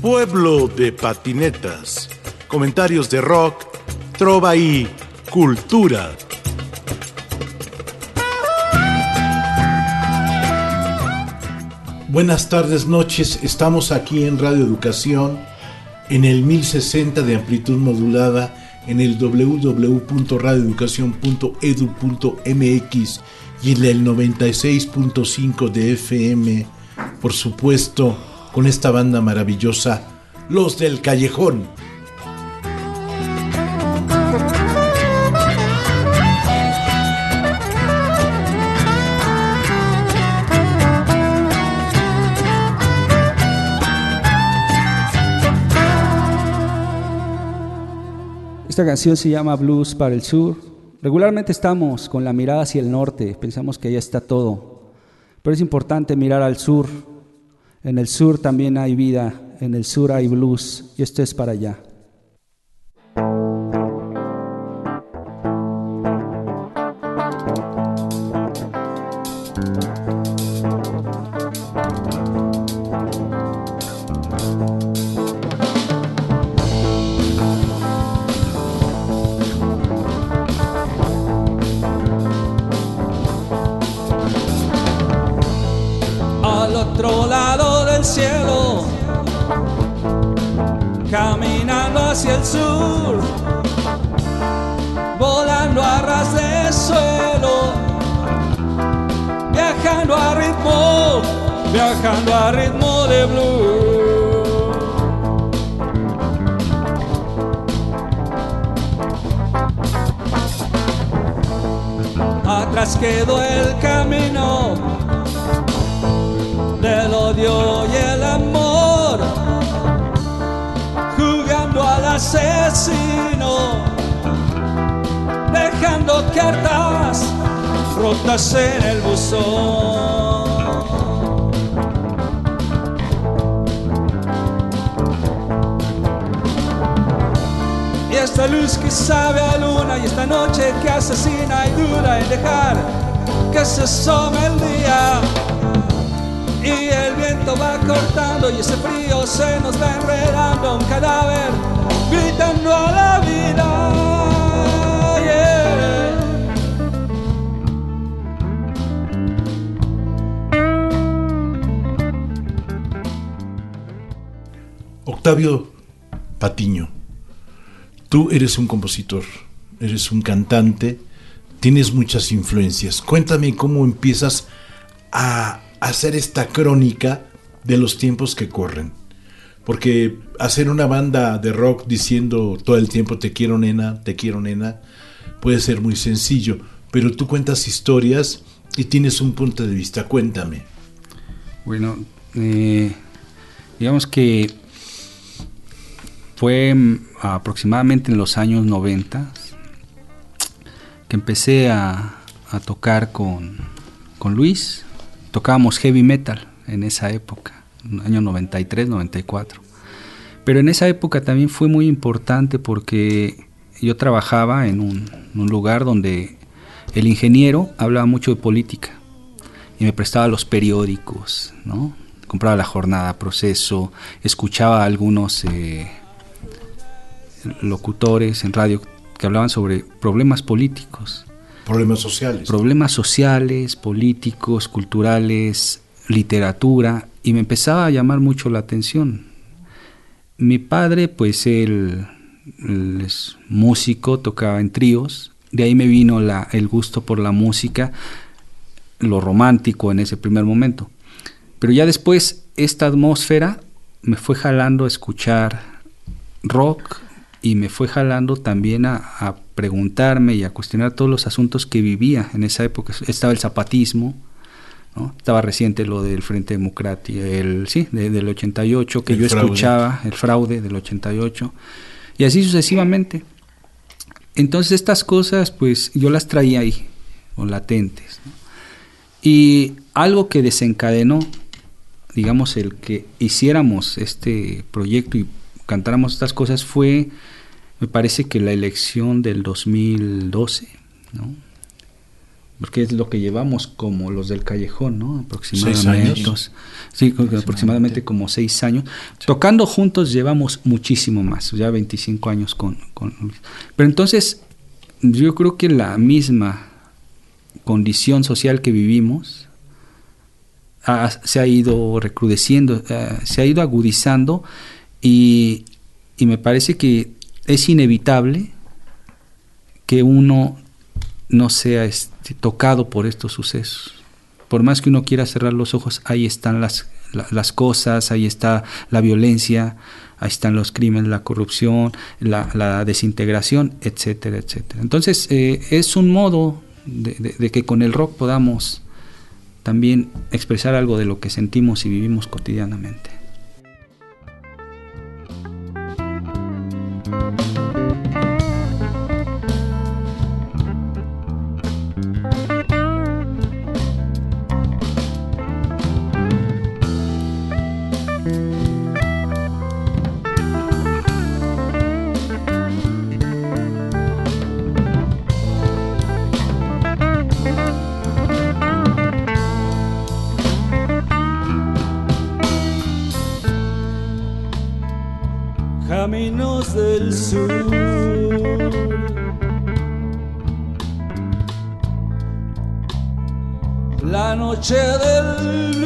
Pueblo de patinetas. Comentarios de rock, trova y cultura. Buenas tardes, noches. Estamos aquí en Radio Educación, en el 1060 de amplitud modulada, en el www.radioeducación.edu.mx y en el 96.5 de FM, por supuesto, con esta banda maravillosa, Los del Callejón. Esta canción se llama Blues para el Sur. Regularmente estamos con la mirada hacia el norte, pensamos que allá está todo, pero es importante mirar al sur. En el sur también hay vida, en el sur hay blues y esto es para allá. Viajando a ritmo de blues. Atrás quedó el camino del odio y el amor, jugando al asesino, dejando cartas rotas en el buzón. esta luz que sabe a luna y esta noche que asesina y dura en dejar que se asome el día. Y el viento va cortando y ese frío se nos va enredando un cadáver gritando Octavio Patiño Tú eres un compositor, eres un cantante, tienes muchas influencias. Cuéntame cómo empiezas a hacer esta crónica de los tiempos que corren. Porque hacer una banda de rock diciendo todo el tiempo te quiero nena, te quiero nena, puede ser muy sencillo, pero tú cuentas historias y tienes un punto de vista. Cuéntame. Bueno, eh, digamos que fue mm, aproximadamente en los años 90 que empecé a, tocar con, Luis. Tocábamos heavy metal en esa época, año 93, 94. Pero en esa época también fue muy importante porque yo trabajaba en un, un lugar donde el ingeniero hablaba mucho de política y me prestaba los periódicos, ¿no? compraba la jornada, proceso, escuchaba algunos eh, locutores en radio que hablaban sobre problemas políticos. Problemas sociales. Problemas sociales, políticos, culturales, literatura, y me empezaba a llamar mucho la atención. Mi padre, pues él, es músico, tocaba en tríos, de ahí me vino la, el gusto por la música, lo romántico en ese primer momento. Pero ya después esta atmósfera me fue jalando a escuchar rock, y me fue jalando también a, preguntarme y a cuestionar todos los asuntos que vivía en esa época. Estaba el zapatismo, ¿no? estaba reciente lo del Frente Democrático, el, sí, del 88, que yo escuchaba, el fraude del 88, y así sucesivamente. Entonces estas cosas, pues yo las traía ahí, o latentes. Y algo que desencadenó, digamos, el que hiciéramos este proyecto y cantáramos estas cosas fue, me parece que la elección del 2012, porque es lo que llevamos como los del callejón, ¿no? Aproximadamente. Años. Sí, aproximadamente como seis años. Tocando juntos llevamos muchísimo más, ya 25 años con, con Pero entonces, yo creo que la misma condición social que vivimos se ha ido recrudeciendo, eh, se ha ido agudizando y, me parece que es inevitable que uno no sea este, tocado por estos sucesos. Por más que uno quiera cerrar los ojos, ahí están las, las cosas, ahí está la violencia, ahí están los crímenes, la corrupción, la, desintegración, etcétera, etcétera. Entonces, eh, es un modo de, que con el rock podamos también expresar algo de lo que sentimos y vivimos cotidianamente. noche del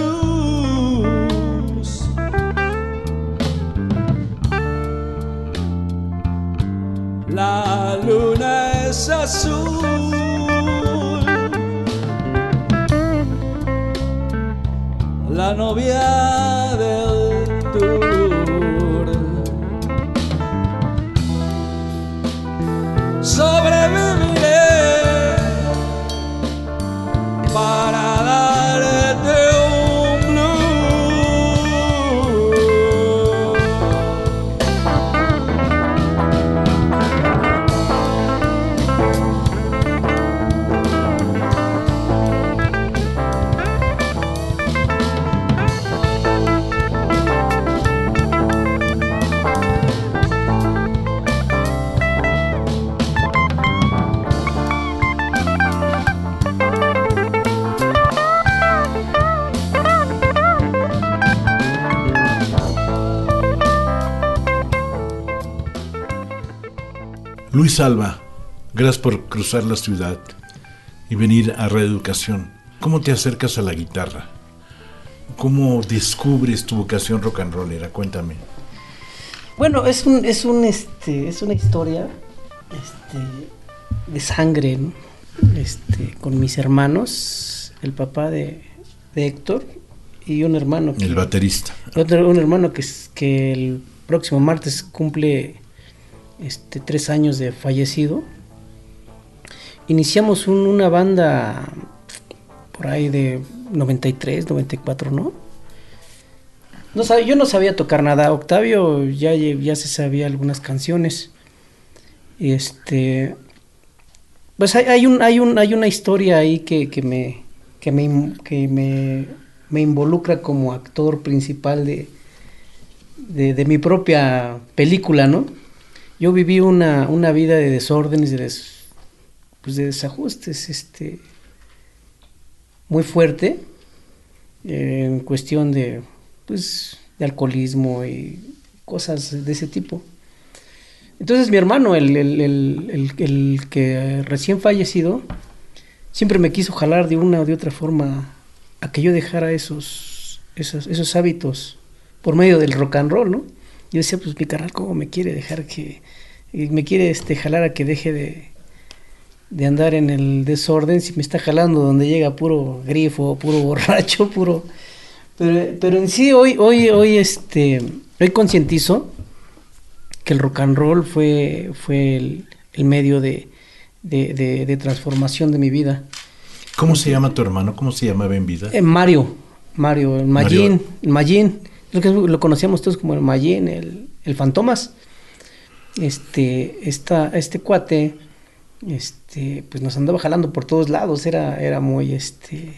Luis Alba, gracias por cruzar la ciudad y venir a Reeducación. ¿Cómo te acercas a la guitarra? ¿Cómo descubres tu vocación rock and rollera? Cuéntame. Bueno, es un, es un este, es una historia este, de sangre, Este, con mis hermanos, el papá de, Héctor y un hermano. el baterista. Otro, un hermano que, que el próximo martes cumple este, tres años de fallecido, iniciamos una banda por ahí de 93, 94, ¿no? no yo no sabía tocar nada. Octavio ya, ya se sabía algunas canciones. Este. Pues hay, un, hay, un, hay una historia ahí que, me, que, me, que me, me, involucra como actor principal de, de mi propia película, ¿no? Yo viví una, una vida de desórdenes, de, pues de desajustes, este, muy fuerte, eh, en cuestión de, pues, de alcoholismo y cosas de ese tipo. Entonces mi hermano, el, el, el, el, que recién fallecido, siempre me quiso jalar de una o de otra forma a que yo dejara esos, esos, esos hábitos por medio del rock and roll, ¿no? Yo decía, pues mi carnal, ¿cómo me quiere dejar que, me quiere este, jalar a que deje de, de andar en el desorden si me está jalando donde llega puro grifo, puro borracho, puro... Pero, pero en sí hoy, hoy, hoy, este, hoy concientizo que el rock and roll fue, fue el, medio de, de, transformación de mi vida. ¿Cómo se llama tu hermano? ¿Cómo se llama en vida? Eh, Mario, Mario, el Magín, el Magín lo conocíamos todos como el Mayen, el, el Fantomas. Este, esta, este cuate, este, pues nos andaba jalando por todos lados, era, era muy, este,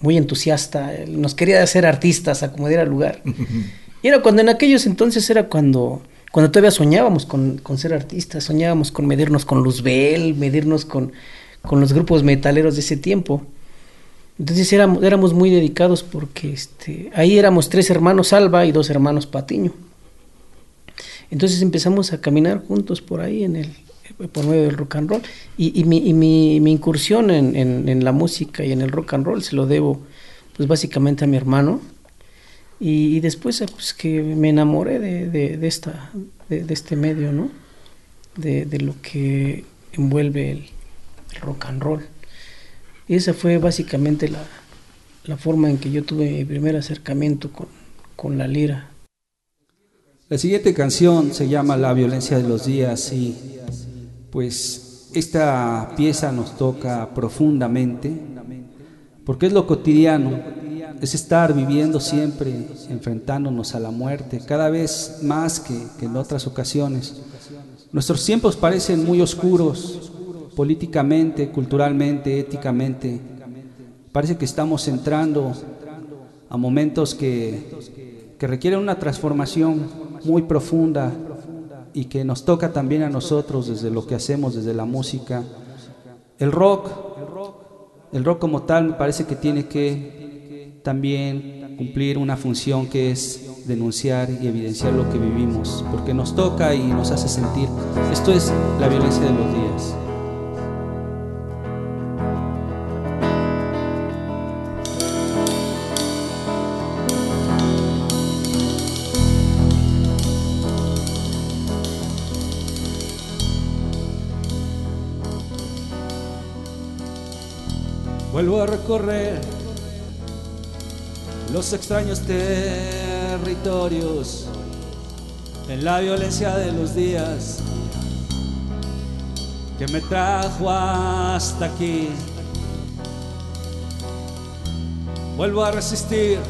muy entusiasta, nos quería hacer artistas a como diera lugar. y era cuando en aquellos entonces era cuando, cuando todavía soñábamos con, con ser artistas, soñábamos con medirnos con Luzbel, medirnos con, con los grupos metaleros de ese tiempo. Entonces éramos, éramos muy dedicados porque este, ahí éramos tres hermanos Alba y dos hermanos Patiño. Entonces empezamos a caminar juntos por ahí en el, por medio del rock and roll. Y, y, mi, y mi, incursión en, en, la música y en el rock and roll se lo debo pues básicamente a mi hermano. Y, y después pues, que me enamoré de, de, de esta, de, este medio, ¿no? De, lo que envuelve el, el rock and roll. Y esa fue básicamente la, la, forma en que yo tuve mi primer acercamiento con, con, la lira. La siguiente canción se llama La violencia de los días y pues esta pieza nos toca profundamente porque es lo cotidiano, es estar viviendo siempre, enfrentándonos a la muerte, cada vez más que, que en otras ocasiones. Nuestros tiempos parecen muy oscuros, políticamente, culturalmente, éticamente. Parece que estamos entrando a momentos que, requieren una transformación muy profunda y que nos toca también a nosotros desde lo que hacemos, desde la música. El rock, el rock como tal me parece que tiene que también cumplir una función que es denunciar y evidenciar lo que vivimos, porque nos toca y nos hace sentir. Esto es la violencia de los días. Vuelvo a recorrer los extraños territorios en la violencia de los días que me trajo hasta aquí. Vuelvo a resistir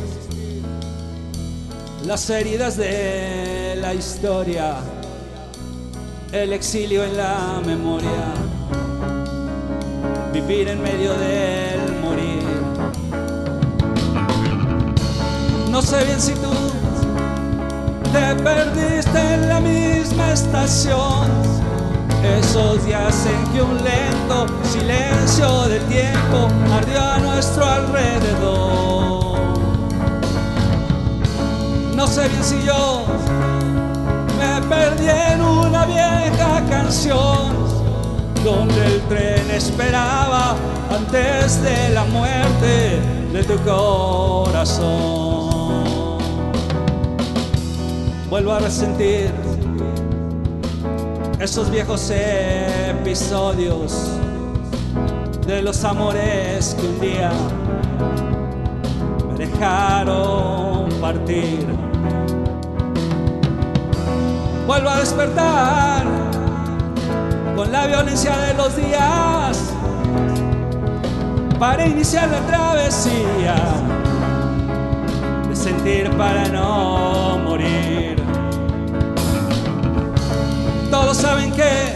las heridas de la historia, el exilio en la memoria vivir en medio del morir. No sé bien si tú te perdiste en la misma estación. Esos días en que un lento silencio del tiempo ardió a nuestro alrededor. No sé bien si yo me perdí en una vieja canción donde el tren esperaba antes de la muerte de tu corazón. Vuelvo a resentir esos viejos episodios de los amores que un día me dejaron partir. Vuelvo a despertar con la violencia de los días para iniciar la travesía de sentir para no morir. Todos saben que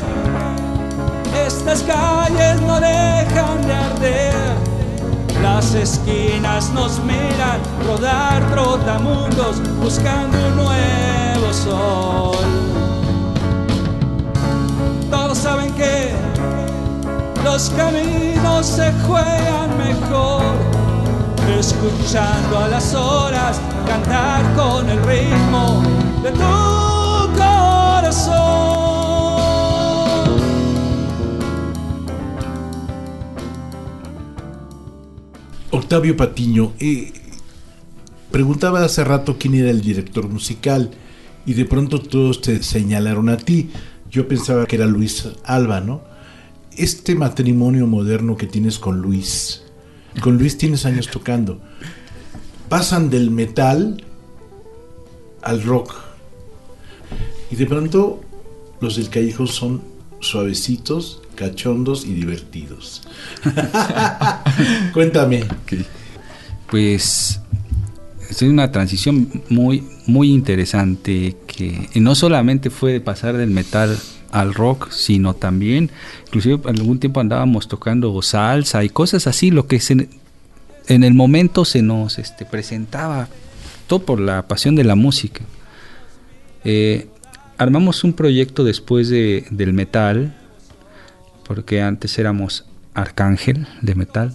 estas calles no dejan de arder. Las esquinas nos miran rodar trotamundos buscando un nuevo sol que los caminos se juegan mejor, escuchando a las horas cantar con el ritmo de tu corazón. Octavio Patiño, eh, preguntaba hace rato quién era el director musical y de pronto todos te señalaron a ti. Yo pensaba que era Luis Alba, ¿no? Este matrimonio moderno que tienes con Luis, con Luis tienes años tocando, pasan del metal al rock. Y de pronto los del Callejo son suavecitos, cachondos y divertidos. Cuéntame. Pues es una transición muy, muy interesante que no solamente fue de pasar del metal al rock, sino también, inclusive algún tiempo andábamos tocando salsa y cosas así, lo que en el momento se nos este, presentaba, todo por la pasión de la música. Eh, armamos un proyecto después de, del metal, porque antes éramos Arcángel de metal.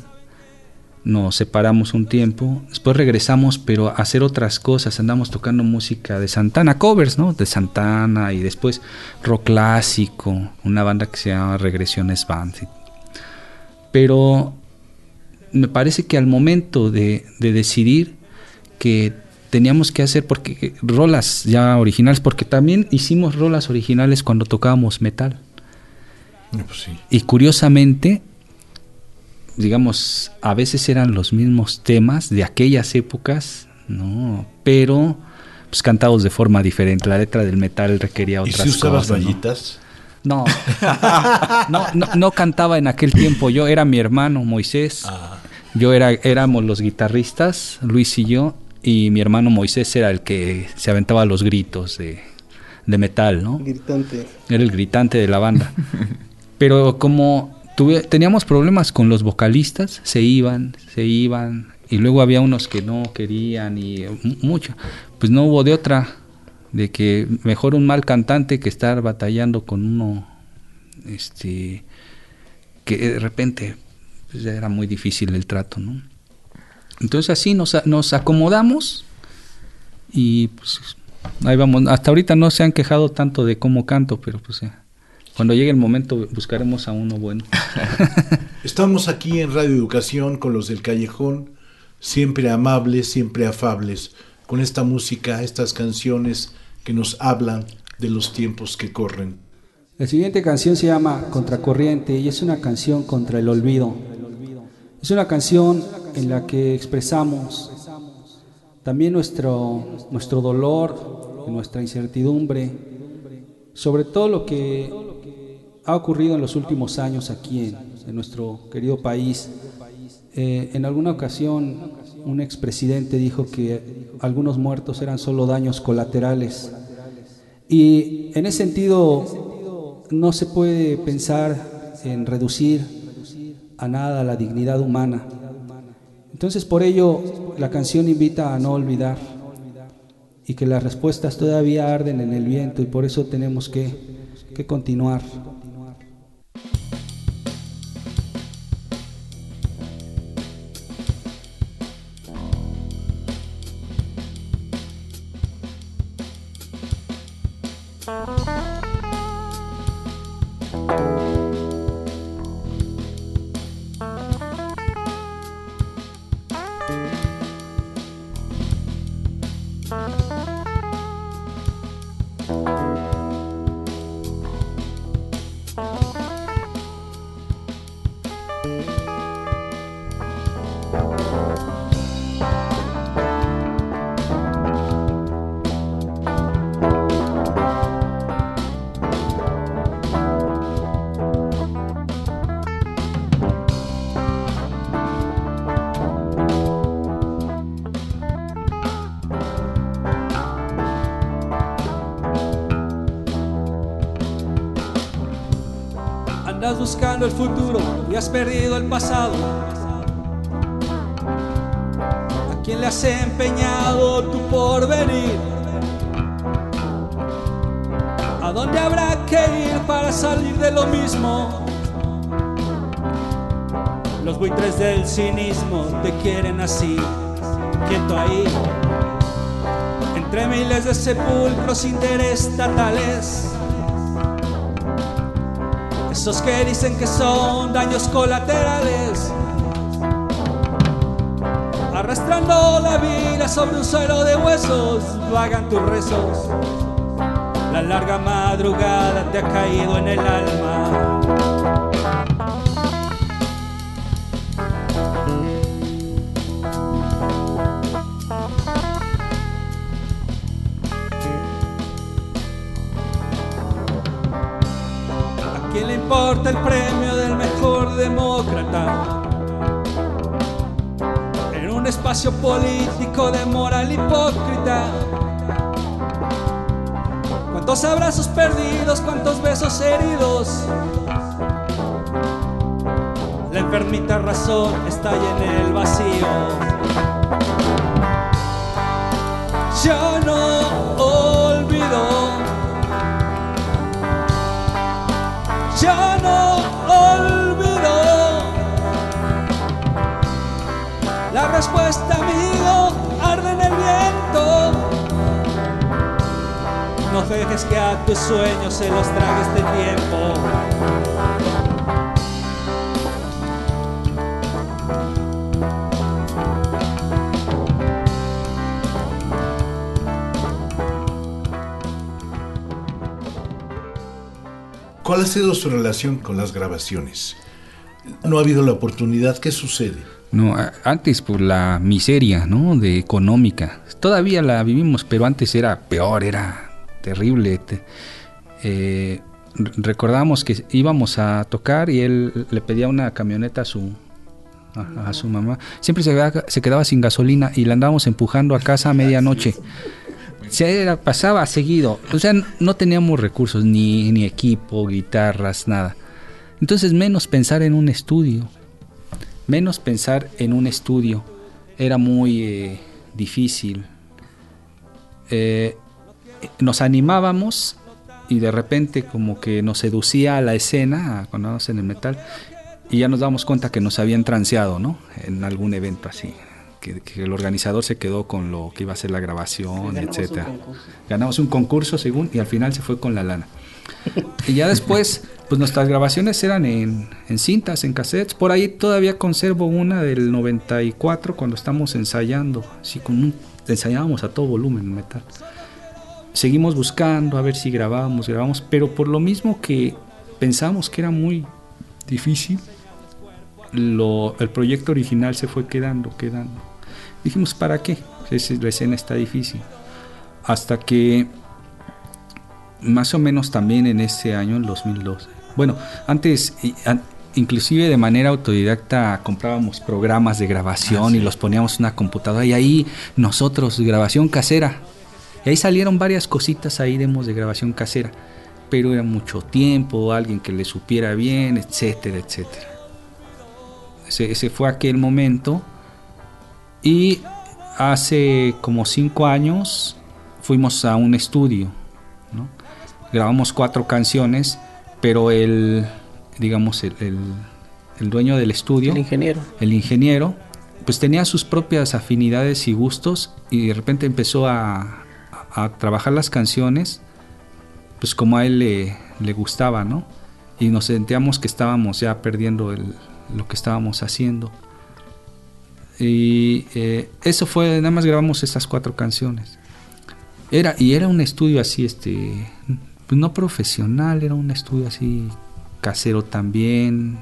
Nos separamos un tiempo, después regresamos, pero a hacer otras cosas. Andamos tocando música de Santana, covers, ¿no? De Santana y después rock clásico, una banda que se llama Regresiones Band. Pero me parece que al momento de, de decidir que teníamos que hacer porque rolas ya originales, porque también hicimos rolas originales cuando tocábamos metal. Pues y curiosamente, digamos, a veces eran los mismos temas de aquellas épocas, ¿no? Pero pues cantados de forma diferente. La letra del metal requería otras ¿Y si usabas cosas. ¿no? rayitas? No. no, no, no cantaba en aquel tiempo. Yo era mi hermano Moisés. Ah, Yo era, éramos los guitarristas, Luis y yo, y mi hermano Moisés era el que se aventaba los gritos de, de metal, ¿no? Gritante. Era el gritante de la banda. Pero como teníamos problemas con los vocalistas, se iban, se iban, y luego había unos que no querían y mu- mucho. Pues no hubo de otra, de que mejor un mal cantante que estar batallando con uno, este, que de repente pues, era muy difícil el trato, ¿no? Entonces así nos, nos acomodamos y pues ahí vamos. Hasta ahorita no se han quejado tanto de cómo canto, pero pues ya. Cuando llegue el momento buscaremos a uno bueno. Estamos aquí en Radio Educación con los del Callejón, siempre amables, siempre afables, con esta música, estas canciones que nos hablan de los tiempos que corren. La siguiente canción se llama Contracorriente y es una canción contra el olvido. Es una canción en la que expresamos también nuestro, nuestro dolor, y nuestra incertidumbre, sobre todo lo que ha ocurrido en los últimos años aquí en, nuestro querido país. Eh, en alguna ocasión un expresidente dijo que algunos muertos eran solo daños colaterales. Y en ese sentido no se puede pensar en reducir a nada la dignidad humana. Entonces por ello la canción invita a no olvidar y que las respuestas todavía arden en el viento y por eso tenemos que continuar. Música buscando el futuro y has perdido el pasado. ¿A quién le has empeñado tu porvenir? ¿A dónde habrá que ir para salir de lo mismo? Los buitres del cinismo te quieren así, quieto ahí. Entre miles de sepulcros interestatales. Esos que dicen que son daños colaterales. Arrastrando la vida sobre un suelo de huesos, vagan tus rezos. La larga madrugada te ha caído en el alma. Importa el premio del mejor demócrata? En un espacio político de moral hipócrita. ¿Cuántos abrazos perdidos, cuántos besos heridos? La enfermita razón está ahí en el vacío. Ya no ya no olvido. La respuesta, amigo, arde en el viento. No dejes que a tus sueños se los trague este tiempo. ¿Cuál ha sido su relación con las grabaciones? No ha habido la oportunidad, ¿qué sucede? No, antes por la miseria, ¿no? De económica. Todavía la vivimos, pero antes era peor, era terrible. Eh, recordamos que íbamos a tocar y él le pedía una camioneta a su a, su mamá. Siempre se quedaba, se quedaba sin gasolina y la andábamos empujando a casa a medianoche. Se pasaba seguido. O sea, no teníamos recursos, ni, ni equipo, guitarras, nada. Entonces, menos pensar en un estudio. Menos pensar en un estudio. Era muy eh, difícil. Eh, nos animábamos y de repente como que nos seducía a la escena cuando en el metal y ya nos damos cuenta que nos habían transeado, ¿no? En algún evento así que, el organizador se quedó con lo que iba a ser la grabación, etcétera. Ganamos un concurso según y al final se fue con la lana. y ya después, pues nuestras grabaciones eran en, cintas, en cassettes. Por ahí todavía conservo una del 94 cuando estamos ensayando, así con un, ensayábamos a todo volumen metal. Seguimos buscando a ver si grabábamos, grabamos, pero por lo mismo que pensamos que era muy difícil, lo, el proyecto original se fue quedando, quedando. Dijimos, ¿para qué? la escena está difícil. Hasta que más o menos también en ese año, en 2012. Bueno, antes, inclusive de manera autodidacta, comprábamos programas de grabación ah, y los poníamos en una computadora y ahí nosotros, grabación casera. Y ahí salieron varias cositas ahí, demos de grabación casera. Pero era mucho tiempo, alguien que le supiera bien, etcétera, etcétera. Ese, ese fue aquel momento y hace como cinco años fuimos a un estudio, grabamos cuatro canciones, pero el, digamos, el, dueño del estudio, el ingeniero, el ingeniero, pues tenía sus propias afinidades y gustos y de repente empezó a, trabajar las canciones, pues como a él le, gustaba, ¿no? Y nos sentíamos que estábamos ya perdiendo lo que estábamos haciendo. Y eh, eso fue, nada más grabamos esas cuatro canciones. Era, y era un estudio así, este, pues no profesional, era un estudio así casero también.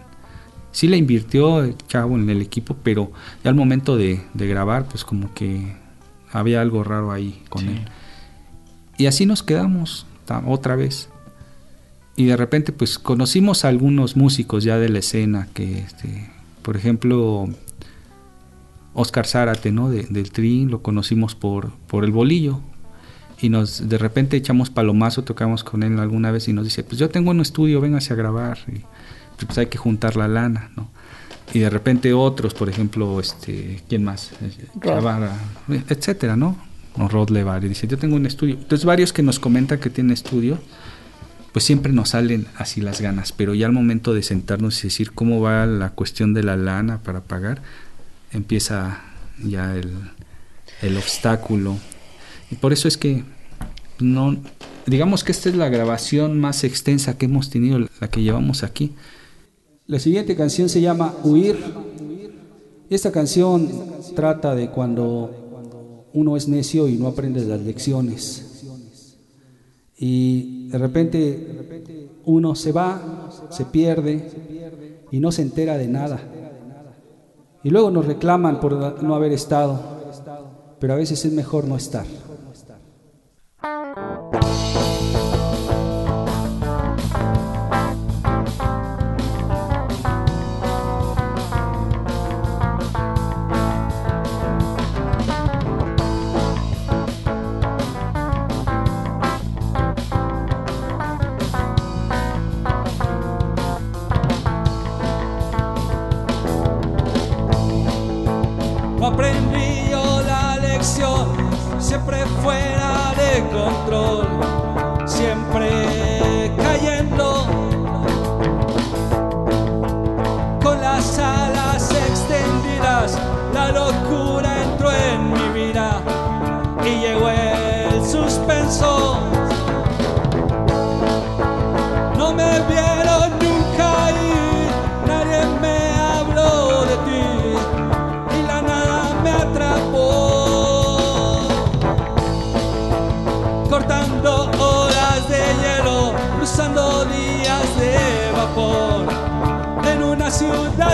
Sí le invirtió el chavo en el equipo, pero ya al momento de, grabar, pues como que había algo raro ahí con él. Y así nos quedamos otra vez. Y de repente, pues conocimos a algunos músicos ya de la escena que, este, por ejemplo, Oscar Zárate, ¿no? del Tri, lo conocimos por, por el bolillo. Y nos de repente echamos palomazo, tocamos con él alguna vez y nos dice, pues yo tengo un estudio, véngase a grabar. Y pues hay que juntar la lana, ¿no? Y de repente otros, por ejemplo, este, ¿quién más? Grabar, etcétera, ¿no? O Rod Levar. Y dice, yo tengo un estudio. Entonces varios que nos comentan que tienen estudio, pues siempre nos salen así las ganas. Pero ya al momento de sentarnos y decir cómo va la cuestión de la lana para pagar, empieza ya el, el obstáculo. Y por eso es que no, digamos que esta es la grabación más extensa que hemos tenido, la que llevamos aquí. La siguiente canción se llama Huir. Esta canción trata de cuando uno es necio y no aprende las lecciones. Y de repente uno se va, se pierde y no se entera de nada. Y luego nos reclaman por no haber estado, pero a veces es mejor no estar.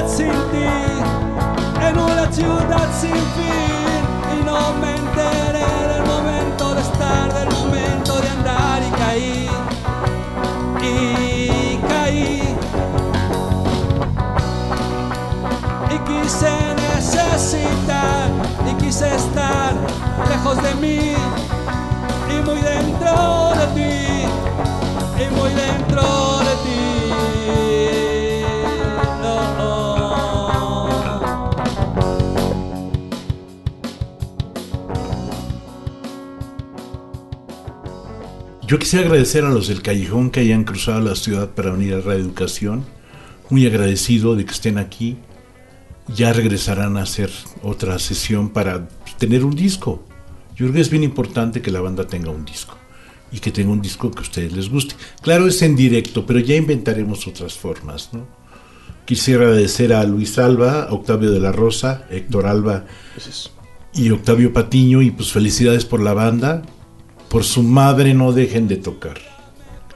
Sin ti, en una ciudad sin fin, y no me enteré del momento de estar, del momento de andar. Y caí, y caí. Y quise necesitar, y quise estar lejos de mí, y muy dentro de ti, y muy dentro de Yo quisiera agradecer a los del Callejón que hayan cruzado la ciudad para venir a Radio Educación. Muy agradecido de que estén aquí. Ya regresarán a hacer otra sesión para tener un disco. Yo creo que es bien importante que la banda tenga un disco y que tenga un disco que a ustedes les guste. Claro, es en directo, pero ya inventaremos otras formas. ¿no? Quisiera agradecer a Luis Alba, Octavio de la Rosa, Héctor Alba y Octavio Patiño y pues felicidades por la banda. Por su madre no dejen de tocar.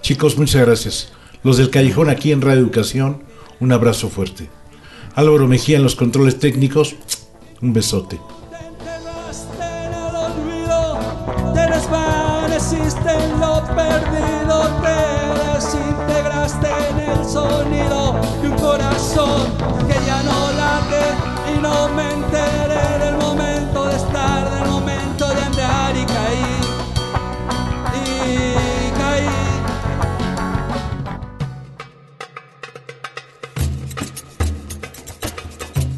Chicos, muchas gracias. Los del Callejón aquí en Radio Educación, un abrazo fuerte. Álvaro Mejía en los controles técnicos, un besote.